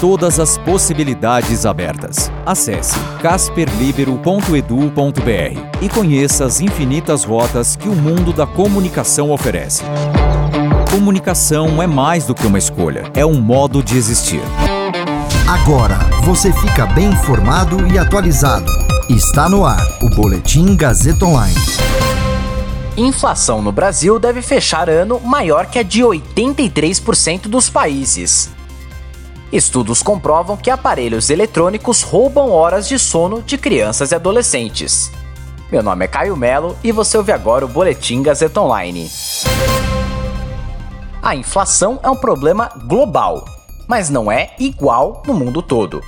Todas as possibilidades abertas. Acesse casperlibero.edu.br e conheça as infinitas rotas que o mundo da comunicação oferece. Comunicação é mais do que uma escolha, é um modo de existir. Agora você fica bem informado e atualizado. Está no ar o Boletim Gazeta Online. Inflação no Brasil deve fechar ano maior que a de 83% dos países. Estudos comprovam que aparelhos eletrônicos roubam horas de sono de crianças e adolescentes. Meu nome é Caio Melo e você ouve agora o Boletim Gazeta Online. A inflação é um problema global mas não é igual no mundo todo.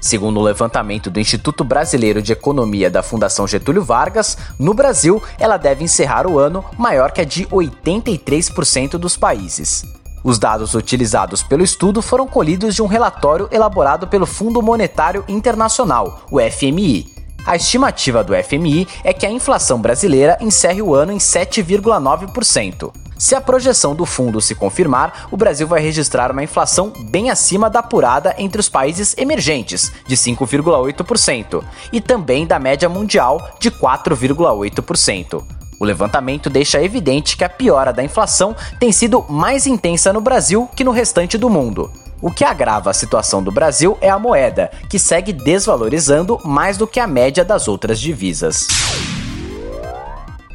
Segundo o levantamento do Instituto Brasileiro de Economia da Fundação Getúlio Vargas, no Brasil ela deve encerrar o ano maior que a de 83% dos países. Os dados utilizados pelo estudo foram colhidos de um relatório elaborado pelo Fundo Monetário Internacional, o FMI. A estimativa do FMI é que a inflação brasileira encerre o ano em 7,9%. Se a projeção do fundo se confirmar, o Brasil vai registrar uma inflação bem acima da apurada entre os países emergentes, de 5,8%, e também da média mundial, de 4,8%. O levantamento deixa evidente que a piora da inflação tem sido mais intensa no Brasil que no restante do mundo. O que agrava a situação do Brasil é a moeda, que segue desvalorizando mais do que a média das outras divisas.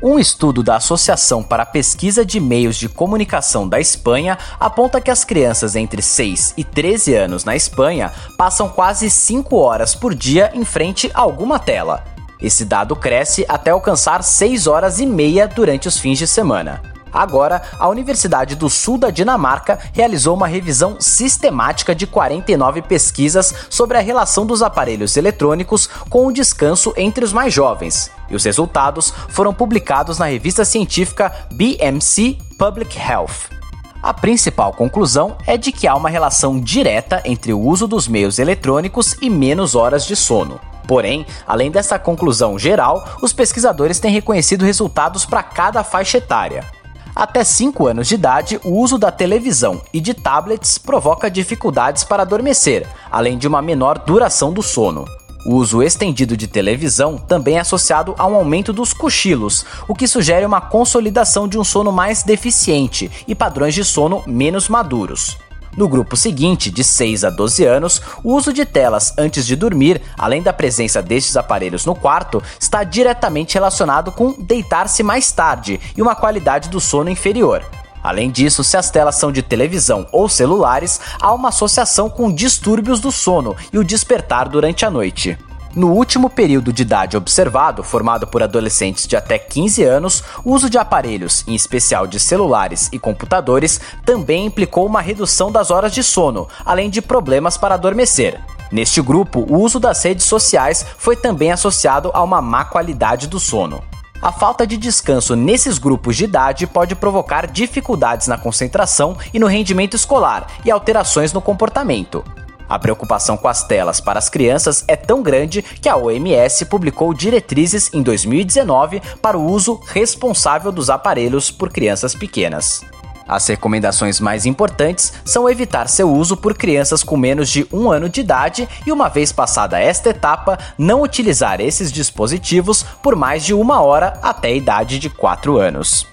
Um estudo da Associação para a Pesquisa de Meios de Comunicação da Espanha aponta que as crianças entre 6 e 13 anos na Espanha passam quase 5 horas por dia em frente a alguma tela. Esse dado cresce até alcançar 6 horas e meia durante os fins de semana. Agora, a Universidade do Sul da Dinamarca realizou uma revisão sistemática de 49 pesquisas sobre a relação dos aparelhos eletrônicos com o descanso entre os mais jovens, e os resultados foram publicados na revista científica BMC Public Health. A principal conclusão é de que há uma relação direta entre o uso dos meios eletrônicos e menos horas de sono. Porém, além dessa conclusão geral, os pesquisadores têm reconhecido resultados para cada faixa etária. Até 5 anos de idade, o uso da televisão e de tablets provoca dificuldades para adormecer, além de uma menor duração do sono. O uso estendido de televisão também é associado a um aumento dos cochilos, o que sugere uma consolidação de um sono mais deficiente e padrões de sono menos maduros. No grupo seguinte, de 6 a 12 anos, o uso de telas antes de dormir, além da presença destes aparelhos no quarto, está diretamente relacionado com deitar-se mais tarde e uma qualidade do sono inferior. Além disso, se as telas são de televisão ou celulares, há uma associação com distúrbios do sono e o despertar durante a noite. No último período de idade observado, formado por adolescentes de até 15 anos, o uso de aparelhos, em especial de celulares e computadores, também implicou uma redução das horas de sono, além de problemas para adormecer. Neste grupo, o uso das redes sociais foi também associado a uma má qualidade do sono. A falta de descanso nesses grupos de idade pode provocar dificuldades na concentração e no rendimento escolar e alterações no comportamento. A preocupação com as telas para as crianças é tão grande que a OMS publicou diretrizes em 2019 para o uso responsável dos aparelhos por crianças pequenas. As recomendações mais importantes são evitar seu uso por crianças com menos de um ano de idade e, uma vez passada esta etapa, não utilizar esses dispositivos por mais de uma hora até a idade de 4 anos.